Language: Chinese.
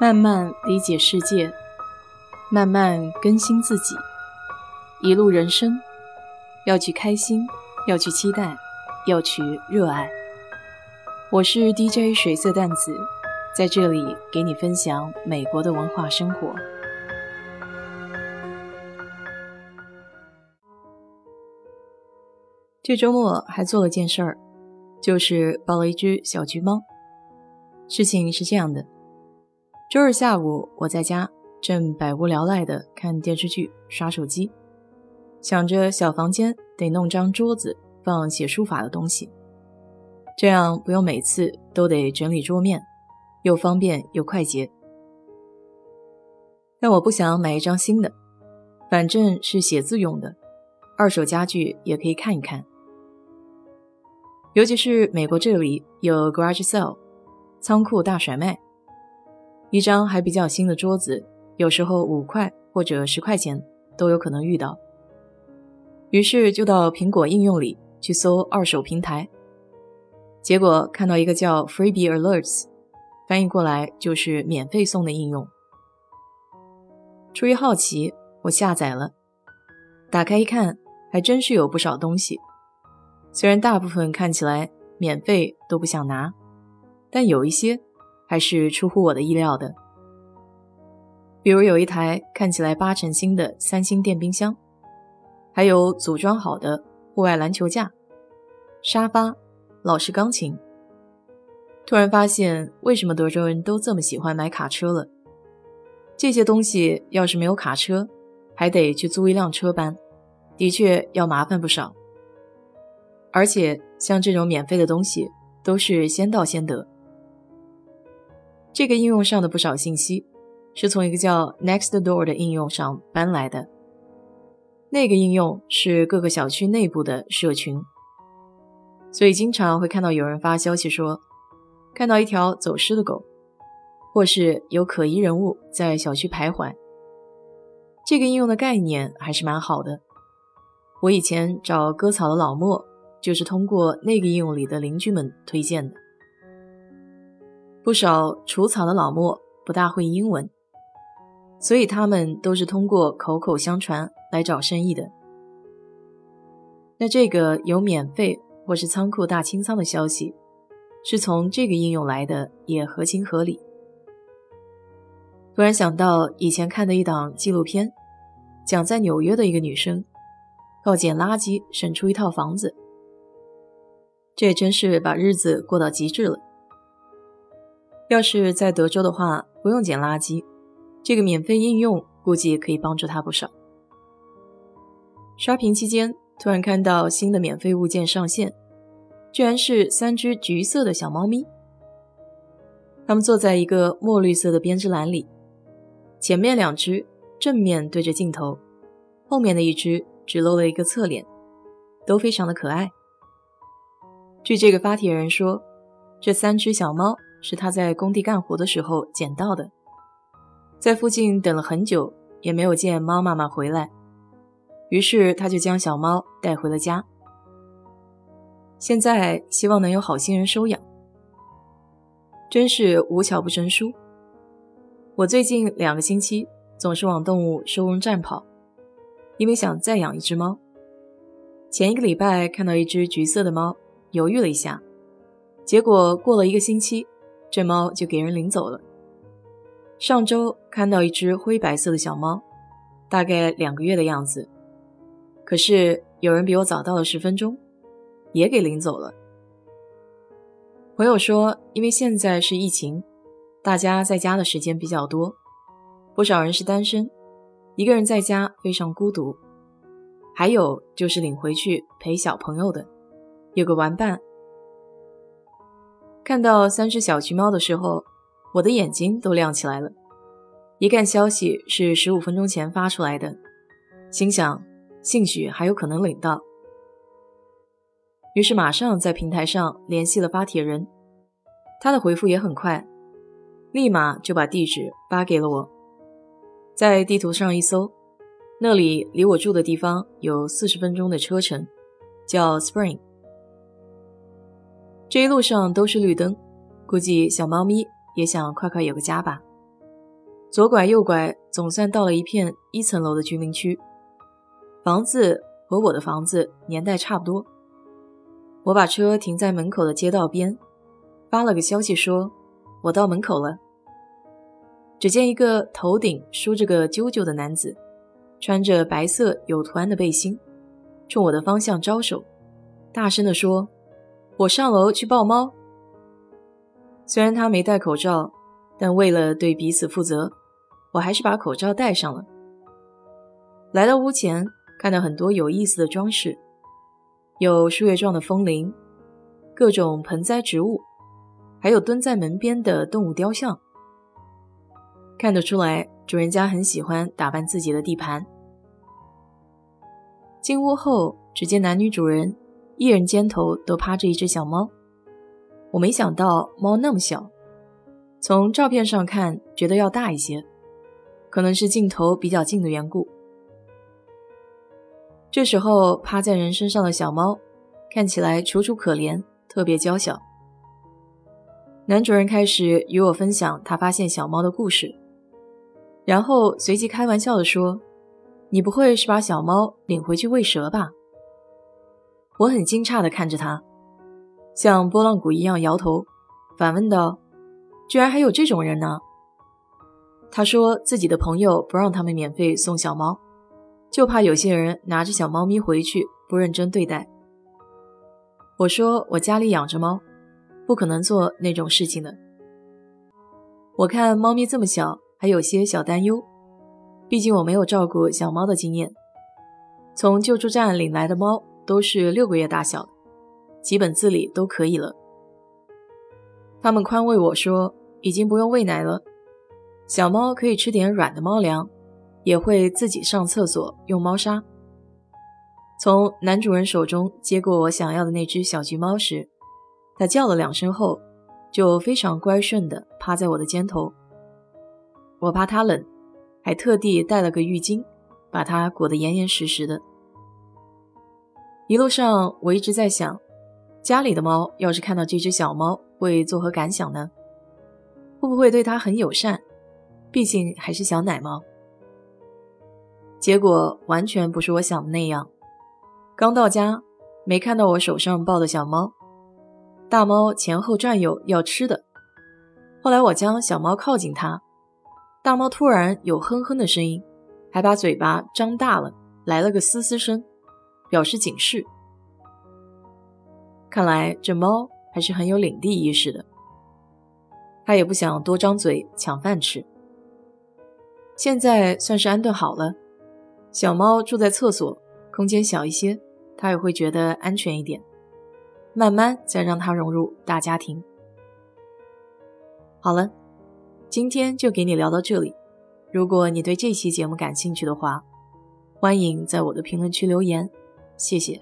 慢慢理解世界，慢慢更新自己。一路人生，要去开心，要去期待，要去热爱。我是 DJ 水色淡子，在这里给你分享美国的文化生活。这周末还做了件事儿，就是抱了一只小橘猫。事情是这样的：周日下午，我在家正百无聊赖的看电视剧、刷手机，想着小房间得弄张桌子放写书法的东西，这样不用每次都得整理桌面，又方便又快捷。但我不想买一张新的，反正是写字用的，二手家具也可以看一看。尤其是美国这里有 garage sale，仓库大甩卖，一张还比较新的桌子，有时候五块或者十块钱都有可能遇到。于是就到苹果应用里去搜二手平台，结果看到一个叫 Freebie Alerts，翻译过来就是免费送的应用。出于好奇，我下载了，打开一看，还真是有不少东西。虽然大部分看起来免费都不想拿，但有一些还是出乎我的意料的。比如有一台看起来八成新的三星电冰箱，还有组装好的户外篮球架、沙发、老式钢琴。突然发现为什么德州人都这么喜欢买卡车了。这些东西要是没有卡车，还得去租一辆车搬，的确要麻烦不少。而且像这种免费的东西都是先到先得。这个应用上的不少信息是从一个叫 Nextdoor 的应用上搬来的。那个应用是各个小区内部的社群，所以经常会看到有人发消息说，看到一条走失的狗，或是有可疑人物在小区徘徊。这个应用的概念还是蛮好的。我以前找割草的老莫。就是通过那个应用里的邻居们推荐的。不少除草的老莫不大会英文，所以他们都是通过口口相传来找生意的。那这个有免费或是仓库大清仓的消息，是从这个应用来的，也合情合理。突然想到以前看的一档纪录片，讲在纽约的一个女生靠捡垃圾省出一套房子。这也真是把日子过到极致了。要是在德州的话，不用捡垃圾，这个免费应用估计也可以帮助他不少。刷屏期间，突然看到新的免费物件上线，居然是三只橘色的小猫咪。它们坐在一个墨绿色的编织篮里，前面两只正面对着镜头，后面的一只只露了一个侧脸，都非常的可爱。据这个发帖人说，这三只小猫是他在工地干活的时候捡到的，在附近等了很久，也没有见猫妈妈回来，于是他就将小猫带回了家。现在希望能有好心人收养，真是无巧不成书。我最近两个星期总是往动物收容站跑，因为想再养一只猫。前一个礼拜看到一只橘色的猫。犹豫了一下，结果过了一个星期，这猫就给人领走了。上周看到一只灰白色的小猫，大概两个月的样子，可是有人比我早到了十分钟，也给领走了。朋友说，因为现在是疫情，大家在家的时间比较多，不少人是单身，一个人在家非常孤独，还有就是领回去陪小朋友的。有个玩伴，看到三只小橘猫的时候，我的眼睛都亮起来了。一看消息是十五分钟前发出来的，心想兴许还有可能领到，于是马上在平台上联系了发帖人，他的回复也很快，立马就把地址发给了我。在地图上一搜，那里离我住的地方有四十分钟的车程，叫 Spring。这一路上都是绿灯，估计小猫咪也想快快有个家吧。左拐右拐，总算到了一片一层楼的居民区，房子和我的房子年代差不多。我把车停在门口的街道边，发了个消息说：“我到门口了。”只见一个头顶梳着个揪揪的男子，穿着白色有图案的背心，冲我的方向招手，大声地说：“我上楼去抱猫。”虽然他没戴口罩，但为了对彼此负责，我还是把口罩戴上了。来到屋前，看到很多有意思的装饰。有树叶状的风铃，各种盆栽植物，还有蹲在门边的动物雕像。看得出来，主人家很喜欢打扮自己的地盘。进屋后，只见男女主人一人肩头都趴着一只小猫。我没想到猫那么小，从照片上看觉得要大一些，可能是镜头比较近的缘故。这时候，趴在人身上的小猫看起来楚楚可怜，特别娇小。男主人开始与我分享他发现小猫的故事，然后随即开玩笑地说：“你不会是把小猫领回去喂蛇吧？”我很惊诧地看着他，像拨浪鼓一样摇头，反问道：“居然还有这种人呢？”他说自己的朋友不让他们免费送小猫。就怕有些人拿着小猫咪回去不认真对待。我说我家里养着猫，不可能做那种事情的。我看猫咪这么小，还有些小担忧，毕竟我没有照顾小猫的经验。从救助站领来的猫都是六个月大小的，基本自理都可以了。他们宽慰我说，已经不用喂奶了，小猫可以吃点软的猫粮。也会自己上厕所用猫砂。从男主人手中接过我想要的那只小橘猫时，它叫了两声后，就非常乖顺地趴在我的肩头。我怕它冷，还特地带了个浴巾，把它裹得严严实实的。一路上我一直在想，家里的猫要是看到这只小猫，会作何感想呢？会不会对它很友善？毕竟还是小奶猫。结果完全不是我想的那样。刚到家，没看到我手上抱的小猫，大猫前后转悠要吃的。后来我将小猫靠近它，大猫突然有哼哼的声音，还把嘴巴张大了，来了个嘶嘶声，表示警示。看来这猫还是很有领地意识的，它也不想多张嘴抢饭吃。现在算是安顿好了。小猫住在厕所，空间小一些，它也会觉得安全一点。慢慢再让它融入大家庭。好了，今天就给你聊到这里。如果你对这期节目感兴趣的话，欢迎在我的评论区留言，谢谢。